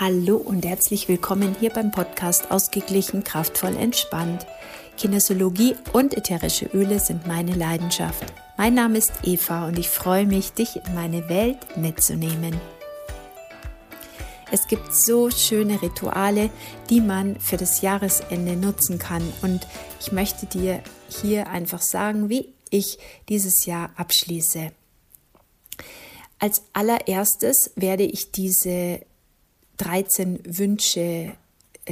Hallo und herzlich willkommen hier beim Podcast Ausgeglichen, kraftvoll, entspannt. Kinesiologie und ätherische Öle sind meine Leidenschaft. Mein Name ist Eva und ich freue mich, dich in meine Welt mitzunehmen. Es gibt so schöne Rituale, die man für das Jahresende nutzen kann und ich möchte dir hier einfach sagen, wie ich dieses Jahr abschließe. Als allererstes werde ich diese 13 Wünsche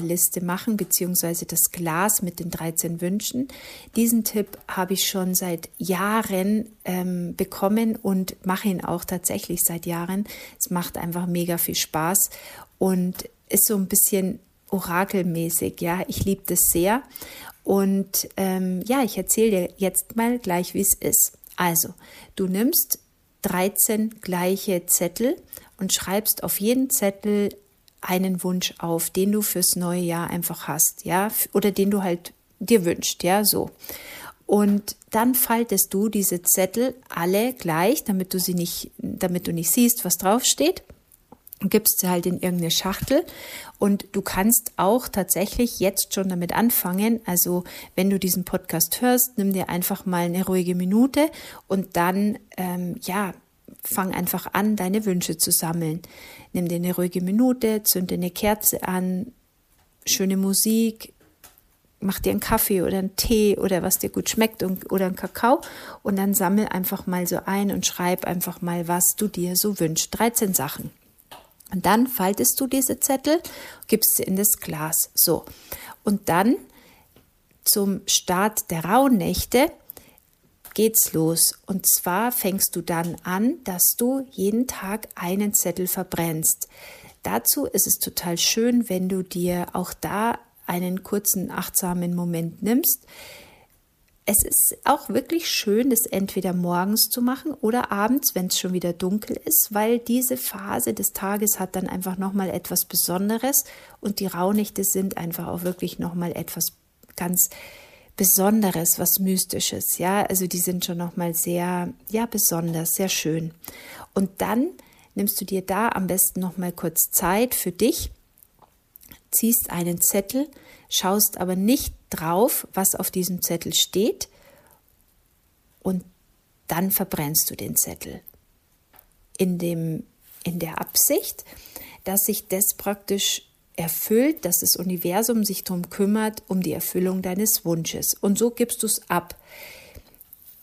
Liste machen, beziehungsweise das Glas mit den 13 Wünschen. Diesen Tipp habe ich schon seit Jahren ähm, bekommen und mache ihn auch tatsächlich seit Jahren. Es macht einfach mega viel Spaß und ist so ein bisschen orakelmäßig. Ja, ich liebe das sehr. Und ähm, ja, ich erzähle dir jetzt mal gleich, wie es ist. Also, du nimmst 13 gleiche Zettel und schreibst auf jeden Zettel einen Wunsch auf, den du fürs neue Jahr einfach hast, ja, oder den du halt dir wünschst, ja, so. Und dann faltest du diese Zettel alle gleich, damit du sie nicht, damit du nicht siehst, was draufsteht. Und gibst sie halt in irgendeine Schachtel. Und du kannst auch tatsächlich jetzt schon damit anfangen. Also, wenn du diesen Podcast hörst, nimm dir einfach mal eine ruhige Minute und dann, ähm, ja, fang einfach an, deine Wünsche zu sammeln. Nimm dir eine ruhige Minute, zünd dir eine Kerze an, schöne Musik, mach dir einen Kaffee oder einen Tee oder was dir gut schmeckt und, oder einen Kakao und dann sammel einfach mal so ein und schreib einfach mal, was du dir so wünschst. 13 Sachen. Und dann faltest du diese Zettel, gibst sie in das Glas. So. Und dann zum Start der Rauhnächte geht's los. Und zwar fängst du dann an, dass du jeden Tag einen Zettel verbrennst. Dazu ist es total schön, wenn du dir auch da einen kurzen achtsamen Moment nimmst. Es ist auch wirklich schön, das entweder morgens zu machen oder abends, wenn es schon wieder dunkel ist, weil diese Phase des Tages hat dann einfach nochmal etwas Besonderes und die Rauhnächte sind einfach auch wirklich nochmal etwas ganz Besonderes, was Mystisches, ja, also die sind schon nochmal sehr, ja, besonders, sehr schön. Und dann nimmst du dir da am besten nochmal kurz Zeit für dich, ziehst einen Zettel, schaust aber nicht drauf, was auf diesem Zettel steht und dann verbrennst du den Zettel. In, dem, in der Absicht, dass sich das praktisch erfüllt, dass das Universum sich darum kümmert, um die Erfüllung deines Wunsches. Und so gibst du es ab.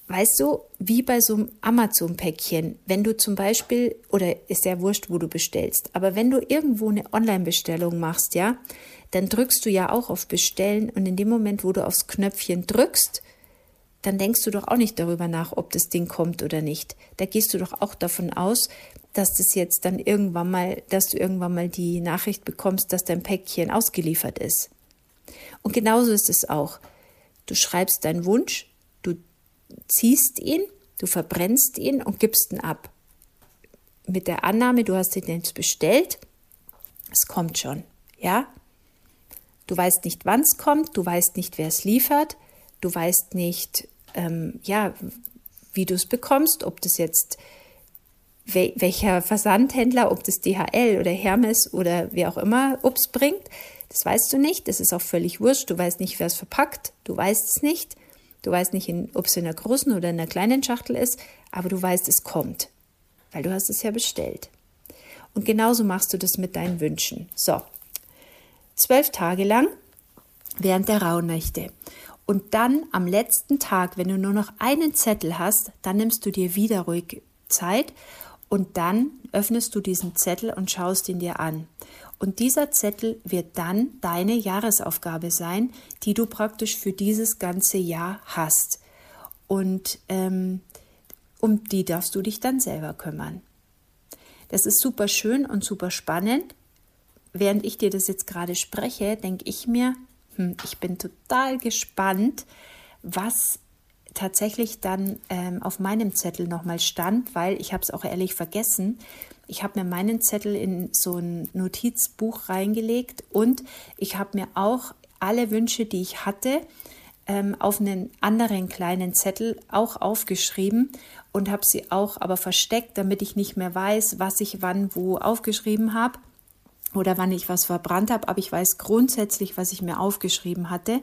Weißt du, wie bei so einem Amazon-Päckchen, wenn du zum Beispiel, oder ist ja wurscht, wo du bestellst, aber wenn du irgendwo eine Online-Bestellung machst, ja, dann drückst du ja auch auf Bestellen und in dem Moment, wo du aufs Knöpfchen drückst, dann denkst du doch auch nicht darüber nach, ob das Ding kommt oder nicht. Da gehst du doch auch davon aus, dass das jetzt dann irgendwann mal, dass du irgendwann mal die Nachricht bekommst, dass dein Päckchen ausgeliefert ist. Und genauso ist es auch. Du schreibst deinen Wunsch, du ziehst ihn, du verbrennst ihn und gibst ihn ab. Mit der Annahme, du hast ihn jetzt bestellt, es kommt schon, ja? Du weißt nicht, wann es kommt, du weißt nicht, wer es liefert, du weißt nicht, ähm, ja, wie du es bekommst, ob das jetzt welcher Versandhändler, ob das DHL oder Hermes oder wer auch immer Obst bringt, das weißt du nicht. Das ist auch völlig wurscht. Du weißt nicht, wer es verpackt. Du weißt es nicht. Du weißt nicht, ob es in einer großen oder in einer kleinen Schachtel ist, aber du weißt, es kommt, weil du hast es ja bestellt. Und genauso machst du das mit deinen Wünschen. So, zwölf Tage lang während der Rauhnächte. Und dann am letzten Tag, wenn du nur noch einen Zettel hast, dann nimmst du dir wieder ruhig Zeit und dann öffnest du diesen Zettel und schaust ihn dir an. Und dieser Zettel wird dann deine Jahresaufgabe sein, die du praktisch für dieses ganze Jahr hast. Und ähm, um die darfst du dich dann selber kümmern. Das ist super schön und super spannend. Während ich dir das jetzt gerade spreche, denke ich mir, hm, ich bin total gespannt, was tatsächlich dann ähm, auf meinem Zettel nochmal stand, weil ich habe es auch ehrlich vergessen. Ich habe mir meinen Zettel in so ein Notizbuch reingelegt und ich habe mir auch alle Wünsche, die ich hatte, ähm, auf einen anderen kleinen Zettel auch aufgeschrieben und habe sie auch aber versteckt, damit ich nicht mehr weiß, was ich wann wo aufgeschrieben habe. oder wann ich was verbrannt habe, aber ich weiß grundsätzlich, was ich mir aufgeschrieben hatte.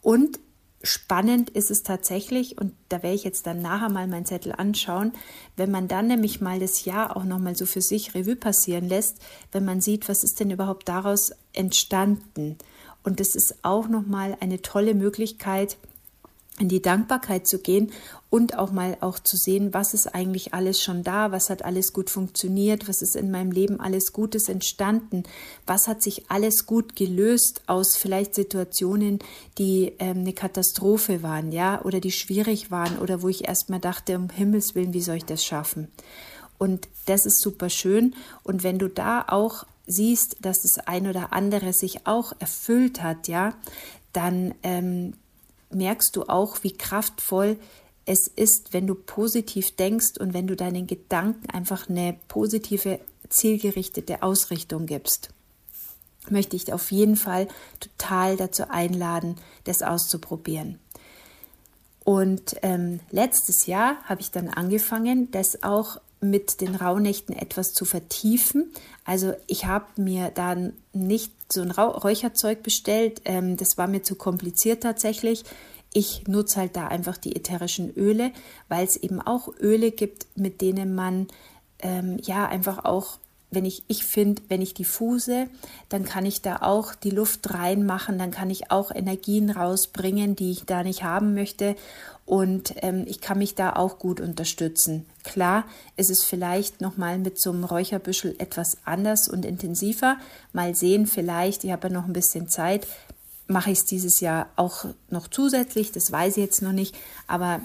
Und spannend ist es tatsächlich, und da werde ich jetzt dann nachher mal meinen Zettel anschauen, wenn man dann nämlich mal das Jahr auch nochmal so für sich Revue passieren lässt, wenn man sieht, was ist denn überhaupt daraus entstanden. Und das ist auch nochmal eine tolle Möglichkeit, in die Dankbarkeit zu gehen und auch mal auch zu sehen, was ist eigentlich alles schon da, was hat alles gut funktioniert, was ist in meinem Leben alles Gutes entstanden, was hat sich alles gut gelöst aus vielleicht Situationen, die ähm, eine Katastrophe waren, ja, oder die schwierig waren oder wo ich erstmal dachte, um Himmels Willen, wie soll ich das schaffen? Und das ist super schön. Und wenn du da auch siehst, dass das ein oder andere sich auch erfüllt hat, ja, dann ähm, merkst du auch, wie kraftvoll es ist, wenn du positiv denkst und wenn du deinen Gedanken einfach eine positive, zielgerichtete Ausrichtung gibst. Möchte ich auf jeden Fall total dazu einladen, das auszuprobieren. Und ähm, letztes Jahr habe ich dann angefangen, das auch mit den Rauhnächten etwas zu vertiefen. Also ich habe mir dann nicht so ein Räucherzeug bestellt. Ähm, das war mir zu kompliziert tatsächlich. Ich nutze halt da einfach die ätherischen Öle, weil es eben auch Öle gibt, mit denen man ähm, ja einfach auch wenn ich, ich finde, wenn ich diffuse, dann kann ich da auch die Luft reinmachen, dann kann ich auch Energien rausbringen, die ich da nicht haben möchte. Und ähm, ich kann mich da auch gut unterstützen. Klar, es ist vielleicht nochmal mit so einem Räucherbüschel etwas anders und intensiver. Mal sehen, vielleicht, ich habe ja noch ein bisschen Zeit, mache ich es dieses Jahr auch noch zusätzlich, das weiß ich jetzt noch nicht, aber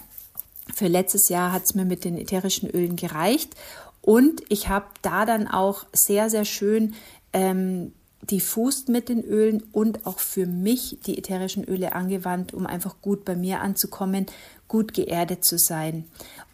für letztes Jahr hat es mir mit den ätherischen Ölen gereicht und ich habe da dann auch sehr, sehr schön ähm, diffust mit den Ölen und auch für mich die ätherischen Öle angewandt, um einfach gut bei mir anzukommen, gut geerdet zu sein.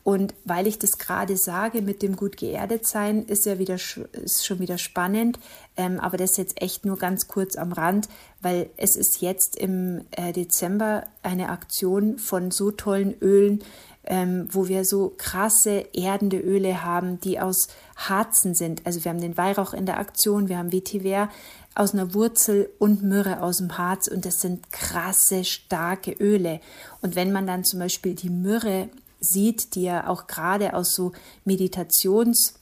Und weil ich das gerade sage mit dem gut geerdet sein, ist ja wieder ist schon wieder spannend. Ähm, aber das jetzt echt nur ganz kurz am Rand, weil es ist jetzt im äh, Dezember eine Aktion von so tollen Ölen, ähm, wo wir so krasse erdende Öle haben, die aus Harzen sind. Also wir haben den Weihrauch in der Aktion, wir haben Vetiver aus einer Wurzel und Myrrhe aus dem Harz und das sind krasse, starke Öle. Und wenn man dann zum Beispiel die Myrrhe sieht, die ja auch gerade aus so Meditations-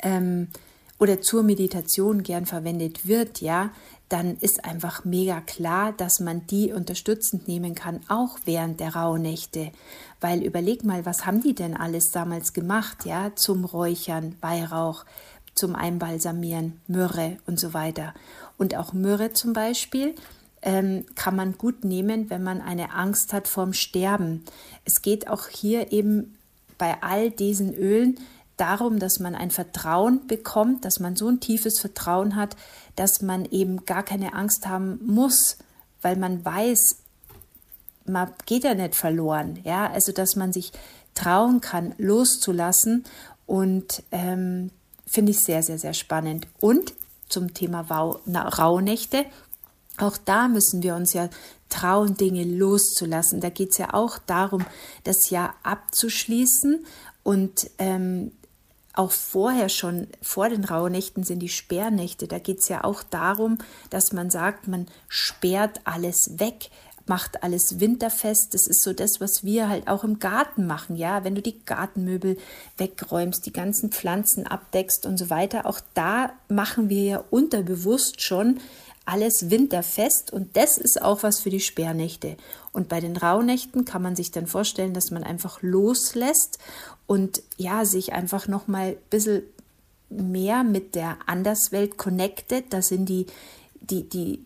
ähm, oder zur Meditation gern verwendet wird, ja, dann ist einfach mega klar, dass man die unterstützend nehmen kann, auch während der Rauhnächte. Weil überleg mal, was haben die denn alles damals gemacht, ja, zum Räuchern, Weihrauch, zum Einbalsamieren, Myrrhe und so weiter. Und auch Myrrhe zum Beispiel ähm, kann man gut nehmen, wenn man eine Angst hat vorm Sterben. Es geht auch hier eben bei all diesen Ölen darum, dass man ein Vertrauen bekommt, dass man so ein tiefes Vertrauen hat, dass man eben gar keine Angst haben muss, weil man weiß, man geht ja nicht verloren. Ja, also dass man sich trauen kann, loszulassen und ähm, finde ich sehr, sehr, sehr spannend. Und zum Thema Rauhnächte auch da müssen wir uns ja trauen, Dinge loszulassen. Da geht es ja auch darum, das Jahr abzuschließen und ähm, auch vorher schon, vor den Rauhnächten sind die Sperrnächte. Da geht es ja auch darum, dass man sagt, man sperrt alles weg, macht alles winterfest. Das ist so das, was wir halt auch im Garten machen. Ja, wenn du die Gartenmöbel wegräumst, die ganzen Pflanzen abdeckst und so weiter. Auch da machen wir ja unterbewusst schon alles winterfest und das ist auch was für die Sperrnächte. Und bei den Rauhnächten kann man sich dann vorstellen, dass man einfach loslässt und ja, sich einfach nochmal ein bisschen mehr mit der Anderswelt connected. Da sind die, die, die,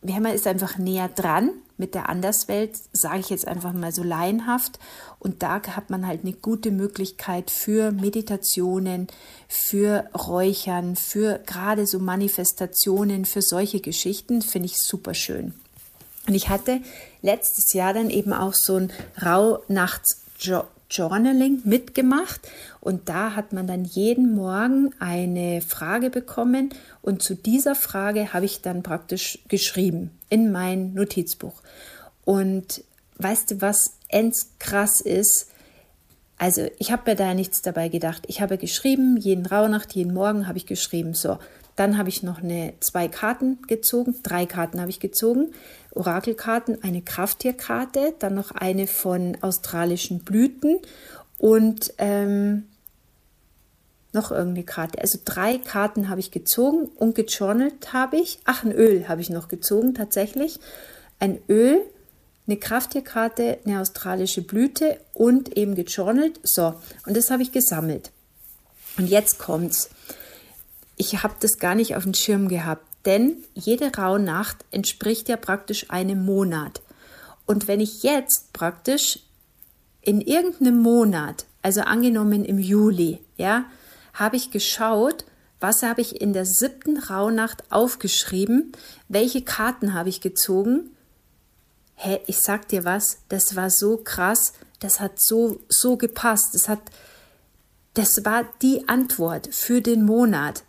man ist einfach näher dran mit der Anderswelt, sage ich jetzt einfach mal so laienhaft. Und da hat man halt eine gute Möglichkeit für Meditationen, für Räuchern, für gerade so Manifestationen, für solche Geschichten, finde ich super schön. Und ich hatte letztes Jahr dann eben auch so ein Rauhnachts Journaling mitgemacht und da hat man dann jeden Morgen eine Frage bekommen und zu dieser Frage habe ich dann praktisch geschrieben in mein Notizbuch. Und weißt du, was ends krass ist? Also ich habe mir da nichts dabei gedacht. Ich habe geschrieben, jeden Rauhnacht, jeden Morgen habe ich geschrieben, so, Dann habe ich noch eine, zwei Karten gezogen, drei Karten habe ich gezogen, Orakelkarten, eine Krafttierkarte, dann noch eine von australischen Blüten und ähm, noch irgendeine Karte. Also drei Karten habe ich gezogen und gejournalt habe ich. Ach, ein Öl habe ich noch gezogen tatsächlich. Ein Öl, eine Krafttierkarte, eine australische Blüte und eben gejournalt. So, und das habe ich gesammelt. Und jetzt kommt's. Ich habe das gar nicht auf dem Schirm gehabt, denn jede Rauhnacht entspricht ja praktisch einem Monat. Und wenn ich jetzt praktisch in irgendeinem Monat, also angenommen im Juli, ja, habe ich geschaut, was habe ich in der siebten Rauhnacht aufgeschrieben, welche Karten habe ich gezogen. Hä, ich sag dir was, das war so krass, das hat so, so gepasst, das hat, das war die Antwort für den Monat.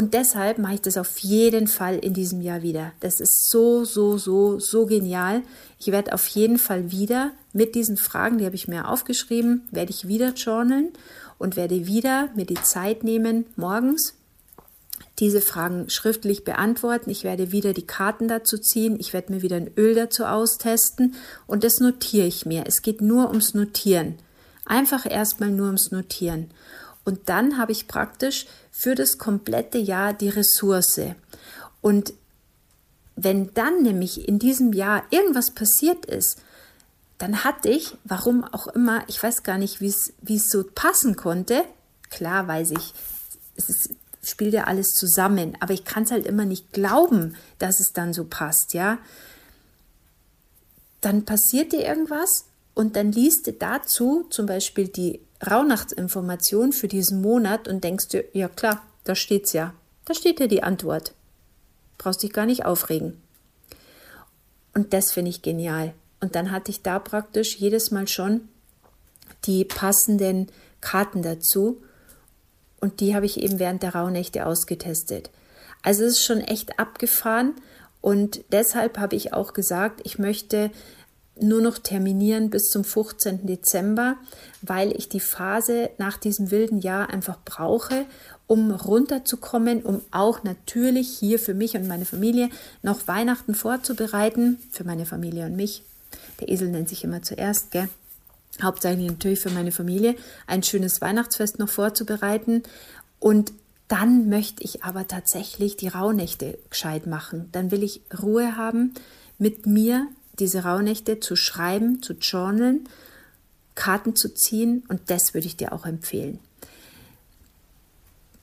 Und deshalb mache ich das auf jeden Fall in diesem Jahr wieder. Das ist so, so, so, so genial. Ich werde auf jeden Fall wieder mit diesen Fragen, die habe ich mir aufgeschrieben, werde ich wieder journalen und werde wieder mir die Zeit nehmen, morgens diese Fragen schriftlich beantworten. Ich werde wieder die Karten dazu ziehen. Ich werde mir wieder ein Öl dazu austesten und das notiere ich mir. Es geht nur ums Notieren. Einfach erstmal nur ums Notieren. Und dann habe ich praktisch für das komplette Jahr die Ressource. Und wenn dann nämlich in diesem Jahr irgendwas passiert ist, dann hatte ich, warum auch immer, ich weiß gar nicht, wie es so passen konnte. Klar weiß ich, es ist, spielt ja alles zusammen, aber ich kann es halt immer nicht glauben, dass es dann so passt, ja. Dann passiert dir irgendwas und dann liest du dazu zum Beispiel die Rauhnachtsinformation für diesen Monat und denkst dir, ja klar, da steht's ja. Da steht ja die Antwort. Brauchst dich gar nicht aufregen. Und das finde ich genial. Und dann hatte ich da praktisch jedes Mal schon die passenden Karten dazu. Und die habe ich eben während der Rauhnächte ausgetestet. Also es ist schon echt abgefahren. Und deshalb habe ich auch gesagt, ich möchte nur noch terminieren bis zum 15. Dezember, weil ich die Phase nach diesem wilden Jahr einfach brauche, um runterzukommen, um auch natürlich hier für mich und meine Familie noch Weihnachten vorzubereiten, für meine Familie und mich, der Esel nennt sich immer zuerst, gell? Hauptsächlich natürlich für meine Familie, ein schönes Weihnachtsfest noch vorzubereiten. Und dann möchte ich aber tatsächlich die Rauhnächte gescheit machen. Dann will ich Ruhe haben, mit mir diese Rauhnächte zu schreiben, zu journalen, Karten zu ziehen und das würde ich dir auch empfehlen.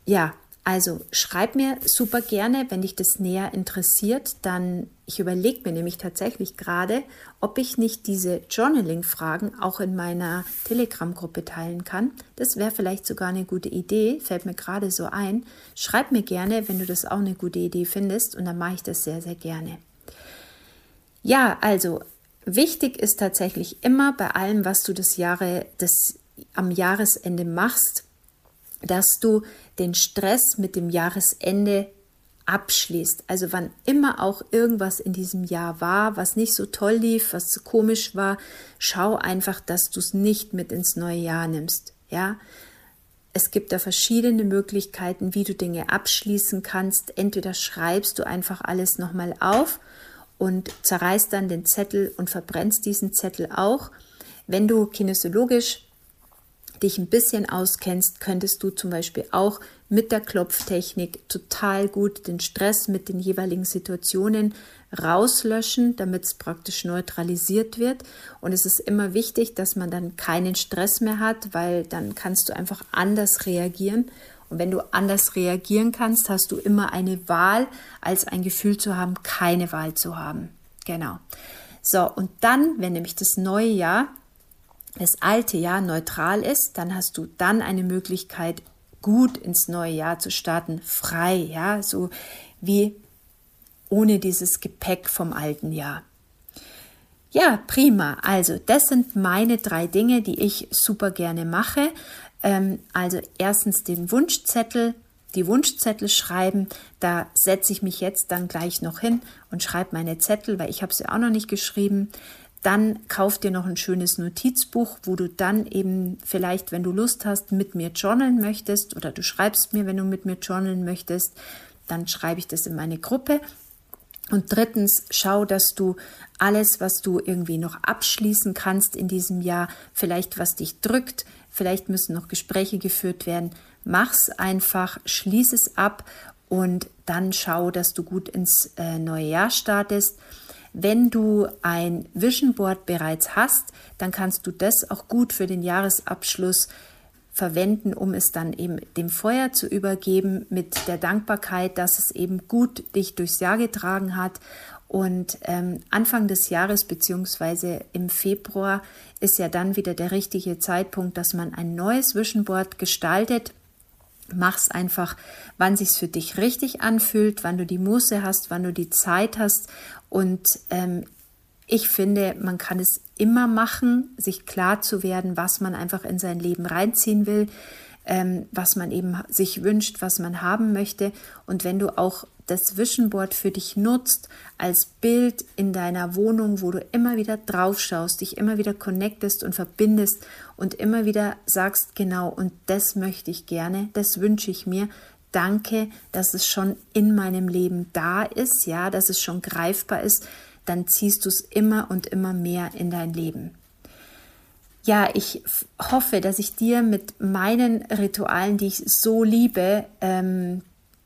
Ja, also schreib mir super gerne, wenn dich das näher interessiert, dann ich überlege mir nämlich tatsächlich gerade, ob ich nicht diese Journaling-Fragen auch in meiner Telegram-Gruppe teilen kann. Das wäre vielleicht sogar eine gute Idee, fällt mir gerade so ein. Schreib mir gerne, wenn du das auch eine gute Idee findest und dann mache ich das sehr, sehr gerne. Ja, also wichtig ist tatsächlich immer bei allem, was du das Jahre, das am Jahresende machst, dass du den Stress mit dem Jahresende abschließt. Also wann immer auch irgendwas in diesem Jahr war, was nicht so toll lief, was so komisch war, schau einfach, dass du es nicht mit ins neue Jahr nimmst. Ja, es gibt da verschiedene Möglichkeiten, wie du Dinge abschließen kannst. Entweder schreibst du einfach alles nochmal auf und zerreißt dann den Zettel und verbrennst diesen Zettel auch. Wenn du kinesiologisch dich ein bisschen auskennst, könntest du zum Beispiel auch mit der Klopftechnik total gut den Stress mit den jeweiligen Situationen rauslöschen, damit es praktisch neutralisiert wird. Und es ist immer wichtig, dass man dann keinen Stress mehr hat, weil dann kannst du einfach anders reagieren. Und wenn du anders reagieren kannst, hast du immer eine Wahl, als ein Gefühl zu haben, keine Wahl zu haben. Genau. So, und dann, wenn nämlich das neue Jahr das alte Jahr neutral ist, dann hast du dann eine Möglichkeit, gut ins neue Jahr zu starten, frei, ja, so wie ohne dieses Gepäck vom alten Jahr. Ja, prima. Also, das sind meine drei Dinge, die ich super gerne mache. Ähm, also, erstens den Wunschzettel, die Wunschzettel schreiben. Da setze ich mich jetzt dann gleich noch hin und schreibe meine Zettel, weil ich habe sie auch noch nicht geschrieben. Dann kauf dir noch ein schönes Notizbuch, wo du dann eben vielleicht, wenn du Lust hast, mit mir journalen möchtest oder du schreibst mir, wenn du mit mir journalen möchtest, dann schreibe ich das in meine Gruppe. Und drittens, schau, dass du alles, was du irgendwie noch abschließen kannst in diesem Jahr, vielleicht was dich drückt, vielleicht müssen noch Gespräche geführt werden, mach's einfach, schließ es ab und dann schau, dass du gut ins äh, neue Jahr startest. Wenn du ein Vision Board bereits hast, dann kannst du das auch gut für den Jahresabschluss verwenden, um es dann eben dem Feuer zu übergeben mit der Dankbarkeit, dass es eben gut dich durchs Jahr getragen hat. Und ähm, Anfang des Jahres beziehungsweise im Februar ist ja dann wieder der richtige Zeitpunkt, dass man ein neues Vision Board gestaltet Mach's einfach, wann sich's für dich richtig anfühlt, wann du die Muße hast, wann du die Zeit hast. Und ähm, ich finde, man kann es immer machen, sich klar zu werden, was man einfach in sein Leben reinziehen will, ähm, was man eben sich wünscht, was man haben möchte. Und wenn du auch das Vision Board für dich nutzt als Bild in deiner Wohnung, wo du immer wieder drauf schaust, dich immer wieder connectest und verbindest und immer wieder sagst, genau, und das möchte ich gerne, das wünsche ich mir. Danke, dass es schon in meinem Leben da ist, ja, dass es schon greifbar ist, dann ziehst du es immer und immer mehr in dein Leben. Ja, ich hoffe, dass ich dir mit meinen Ritualen, die ich so liebe, ähm,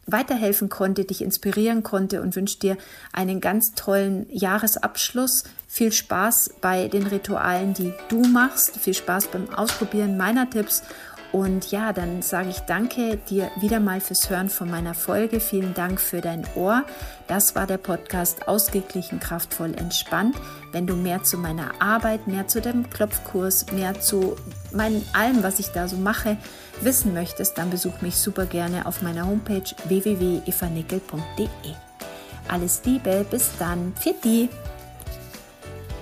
weiterhelfen konnte, dich inspirieren konnte und wünsche dir einen ganz tollen Jahresabschluss. Viel Spaß bei den Ritualen, die du machst. Viel Spaß beim Ausprobieren meiner Tipps und ja, dann sage ich danke dir wieder mal fürs Hören von meiner Folge. Vielen Dank für dein Ohr. Das war der Podcast Ausgeglichen, kraftvoll, entspannt. Wenn du mehr zu meiner Arbeit, mehr zu dem Klopfkurs, mehr zu meinem allem, was ich da so mache, wissen möchtest, dann besuch mich super gerne auf meiner Homepage www.evanickel.de. Alles Liebe, bis dann. Pfiat